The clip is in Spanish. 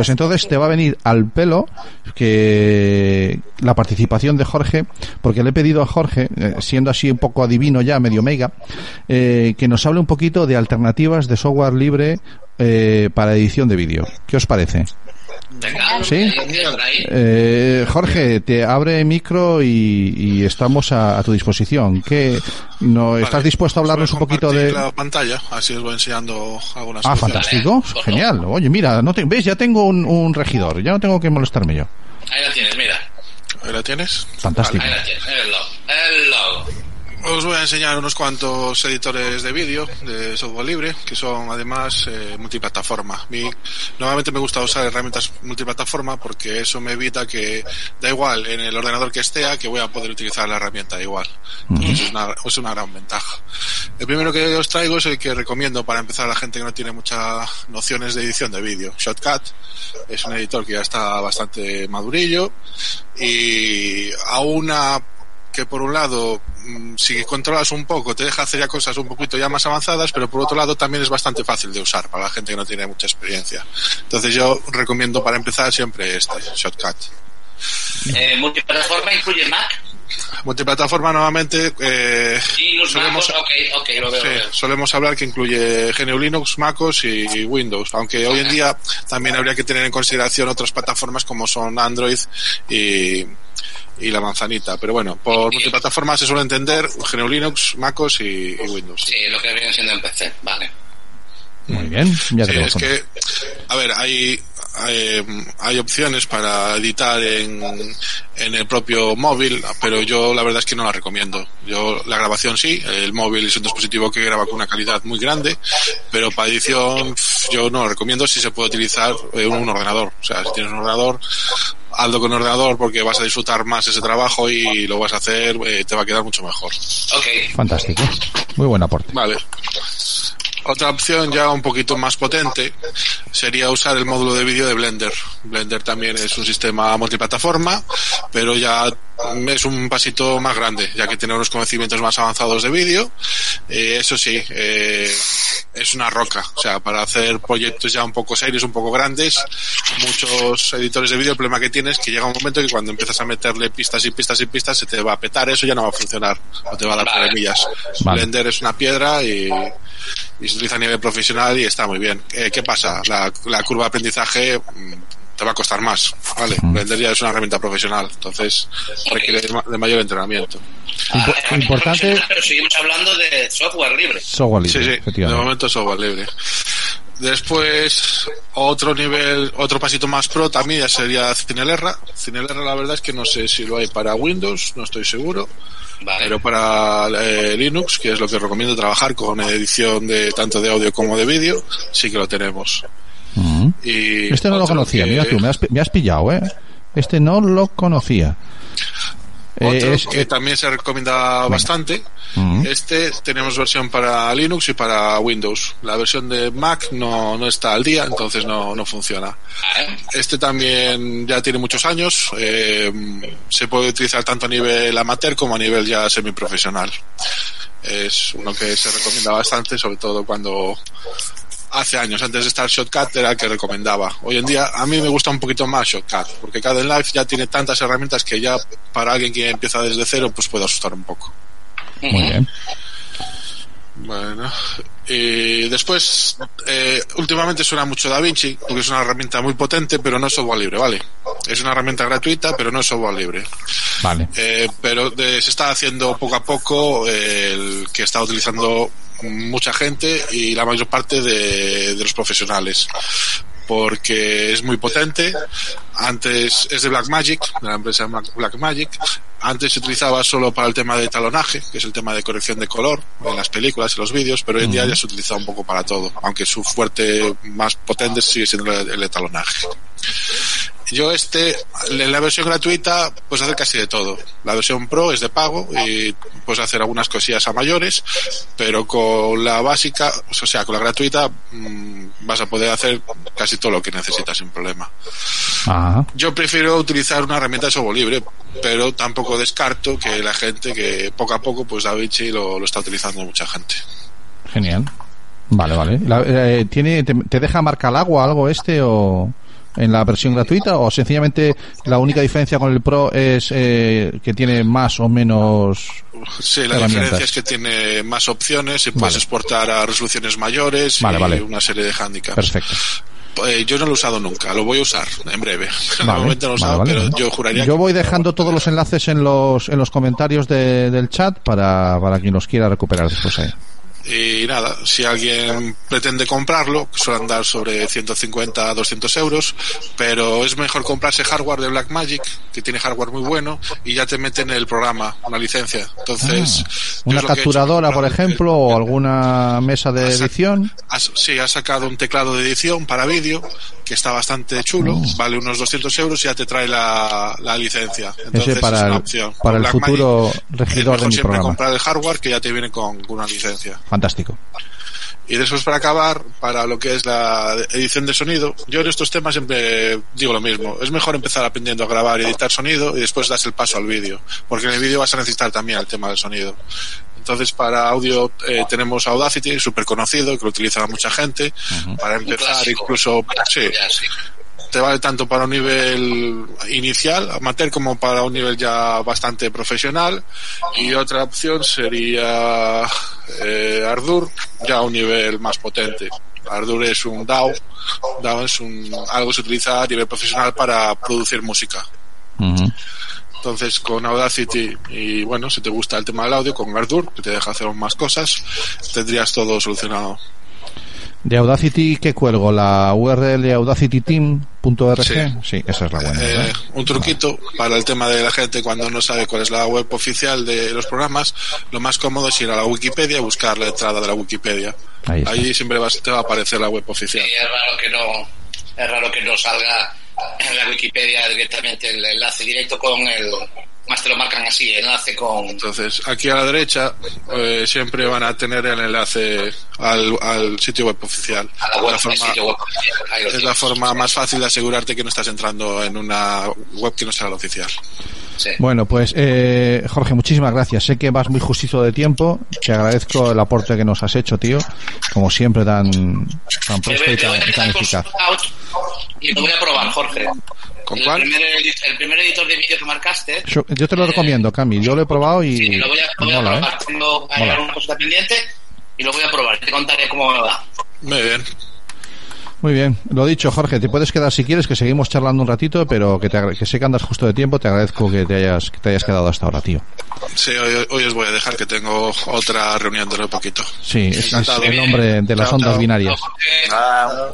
Pues entonces te va a venir al pelo que la participación de Jorge, porque le he pedido a Jorge, eh, siendo así un poco adivino ya, medio mega, eh, que nos hable un poquito de alternativas de software libre eh, para edición de vídeo. ¿Qué os parece? ¿Sí? Eh, Jorge, te abre micro y, estamos a, tu disposición. ¿Qué, no, ¿Estás dispuesto a hablarnos un poquito de...? la pantalla, así os voy enseñando algunas Ah, fantástico, genial. Oye, mira, no te, ¿ves? Ya tengo un, regidor, ya no tengo que molestarme yo. Ahí la tienes, mira. Ahí la tienes. Fantástico. Ahí la tienes, el logo. El logo. Os voy a enseñar unos cuantos editores de vídeo de software libre que son además eh, multiplataforma. Mi, normalmente me gusta usar herramientas multiplataforma porque eso me evita que da igual en el ordenador que esté que voy a poder utilizar la herramienta igual. Entonces es, una, es una gran ventaja. El primero que os traigo es el que recomiendo para empezar a la gente que no tiene muchas nociones de edición de vídeo. Shotcut es un editor que ya está bastante madurillo y a una que por un lado, mm, si controlas un poco, te deja hacer ya cosas un poquito ya más avanzadas, pero por otro lado también es bastante fácil de usar para la gente que no tiene mucha experiencia. Entonces yo recomiendo para empezar siempre este, Shotcut. Eh, ¿Multiplataforma incluye Mac? Multiplataforma nuevamente eh, solemos, solemos hablar que incluye GNU Linux, MacOS y Windows, aunque hoy en día también habría que tener en consideración otras plataformas como son Android y, y la manzanita. Pero bueno, por multiplataforma se suele entender GNU Linux, MacOS y, Windows. Sí, lo que viene siendo en PC, vale. Muy bien, ya sí, es que, a ver, hay, hay, hay, opciones para editar en, en el propio móvil, pero yo la verdad es que no la recomiendo. Yo la grabación sí, el móvil es un dispositivo que graba con una calidad muy grande, pero para edición yo no lo recomiendo si se puede utilizar un ordenador. O sea, si tienes un ordenador, hazlo con ordenador porque vas a disfrutar más ese trabajo y lo vas a hacer, eh, te va a quedar mucho mejor. Ok. Fantástico. Muy buen aporte. Vale. Otra opción ya un poquito más potente sería usar el módulo de vídeo de Blender. Blender también es un sistema multiplataforma, pero ya es un pasito más grande, ya que tiene unos conocimientos más avanzados de vídeo. Eh, eso sí, eh, es una roca. O sea, para hacer proyectos ya un poco serios, un poco grandes, muchos editores de vídeo, el problema que tienes es que llega un momento que cuando empiezas a meterle pistas y pistas y pistas, se te va a petar eso, ya no va a funcionar, o te va a dar problemillas. Blender es una piedra y y se utiliza a nivel profesional y está muy bien. Eh, ¿Qué pasa? La, la curva de aprendizaje mm, te va a costar más, ¿vale? Vender ya es una herramienta profesional, entonces requiere de mayor entrenamiento. importante. Pero seguimos hablando de software libre. Software libre. Sí, sí, de momento software libre. Después, otro nivel, otro pasito más pro también ya sería Cinelerra. Cinelerra la verdad es que no sé si lo hay para Windows, no estoy seguro. Pero para eh, Linux, que es lo que recomiendo trabajar con edición de tanto de audio como de vídeo, sí que lo tenemos. y este no lo conocía, mira tú, me has, me has pillado, ¿eh? Este no lo conocía. Otro eh, que también se recomienda bastante. Este tenemos versión para Linux y para Windows. La versión de Mac no, no está al día, entonces no, no funciona. Este también ya tiene muchos años. Eh, se puede utilizar tanto a nivel amateur como a nivel ya semiprofesional. Es uno que se recomienda bastante, sobre todo cuando hace años, antes de estar Shotcut, era el que recomendaba. Hoy en día, a mí me gusta un poquito más Shotcut, porque cada Life ya tiene tantas herramientas que ya para alguien que empieza desde cero, pues puede asustar un poco. Muy bien. Bueno, y después, eh, últimamente suena mucho DaVinci, porque es una herramienta muy potente, pero no es software libre, ¿vale? Es una herramienta gratuita, pero no es software libre. Vale. Eh, pero se está haciendo poco a poco el que está utilizando mucha gente y la mayor parte de, de los profesionales porque es muy potente. Antes es de Blackmagic, de la empresa Blackmagic. Antes se utilizaba solo para el tema de talonaje, que es el tema de corrección de color en las películas y los vídeos, pero hoy en día ya se utiliza un poco para todo, aunque su fuerte más potente sigue siendo el, el talonaje. Yo este, en la versión gratuita, puedes hacer casi de todo. La versión Pro es de pago y puedes hacer algunas cosillas a mayores, pero con la básica, o sea, con la gratuita, mm, vas a poder hacer casi todo lo que necesitas sin problema. Yo prefiero utilizar una herramienta de software libre, pero tampoco descarto que la gente que poco a poco, pues DaVinci lo, lo está utilizando mucha gente. Genial. Vale, vale. Eh, ¿tiene, te, deja marcar agua algo este o...? en la versión gratuita o sencillamente la única diferencia con el Pro es eh, que tiene más o menos Sí, la diferencia es que tiene más opciones y puedes Vale. exportar a resoluciones mayores Vale, y vale. una serie de handicaps. perfecto Eh, yo no lo he usado nunca, lo voy a usar en breve. De Vale, momento no lo he vale, usado, vale, pero yo juraría Yo voy dejando todos los enlaces en los en los comentarios de- del chat para, para quien los quiera recuperar después ahí. Y nada, si alguien pretende comprarlo, suele andar sobre 150 a 200 euros, pero es mejor comprarse hardware de Blackmagic, que tiene hardware muy bueno, y ya te meten el programa, una licencia. Entonces, yo Una he hecho, capturadora, por el- ejemplo, o alguna mesa de edición. Sí, ha sacado un teclado de edición para vídeo que está bastante chulo, Oh. vale unos 200 euros y ya te trae la, la licencia. Entonces Ese para es una el- opción. para el futuro es regidor de mejor mi siempre programa. comprar el hardware que ya te viene con una licencia. Fantástico. Y después para acabar, para lo que es la edición de sonido, yo en estos temas siempre digo lo mismo. Es mejor empezar aprendiendo a grabar y editar sonido y después das el paso al vídeo. Porque en el vídeo vas a necesitar también el tema del sonido. Entonces para audio eh, tenemos Audacity, súper conocido, que lo utiliza mucha gente. Para empezar clásico. incluso, sí, Ya, sí. te vale tanto para un nivel inicial, amateur, como para un nivel ya bastante profesional. Y otra opción sería eh, Ardour, ya a un nivel más potente. Ardour es un DAW, DAW es un, algo que se utiliza a nivel profesional para producir música. Ujú. Entonces, con Audacity y bueno, si te gusta el tema del audio, con Ardour, que te deja hacer más cosas, tendrías todo solucionado. De Audacity, ¿qué cuelgo? ¿La URL audacityteam.org? Sí. Sí. esa es la buena. Eh, un truquito para el tema de la gente cuando no sabe cuál es la web oficial de los programas, lo más cómodo es ir a la Wikipedia y buscar la entrada de la Wikipedia. Ahí. Ahí siempre vas- te va a aparecer la web Sí, oficial. es raro que no, es raro que no salga en la Wikipedia directamente el enlace directo con el, más te lo marcan así, enlace con, Entonces, aquí a la derecha eh, siempre van a tener el enlace al, al sitio web oficial. a la web, La al forma- sitio web. Ahí lo es la forma más fácil de asegurarte que no estás entrando en una web que no sea la oficial. Sí. Bueno, pues eh, Jorge, muchísimas gracias. Sé que vas muy justito de tiempo. Te agradezco el aporte que nos has hecho, tío. Como siempre, tan, tan presto y tan, eficaz. Y lo voy a probar, Jorge. ¿Con el cuál? Primer, el primer editor de vídeo que marcaste. Yo yo te lo recomiendo, Cami. Yo lo he probado y Sí, lo voy a, lo voy a mola, ¿eh? probar. Tengo alguna cosa pendiente y lo voy a probar. Te contaré cómo me va. Muy bien. Muy bien, lo dicho, Jorge, te puedes quedar si quieres, que seguimos charlando un ratito, pero que, te, que sé que andas justo de tiempo, te agradezco que te hayas, que te hayas quedado hasta ahora, tío. Sí, hoy, hoy os voy a dejar que tengo otra reunión dentro de poquito. Sí, es, el nombre de las Chao, ondas chao. binarias. Chao.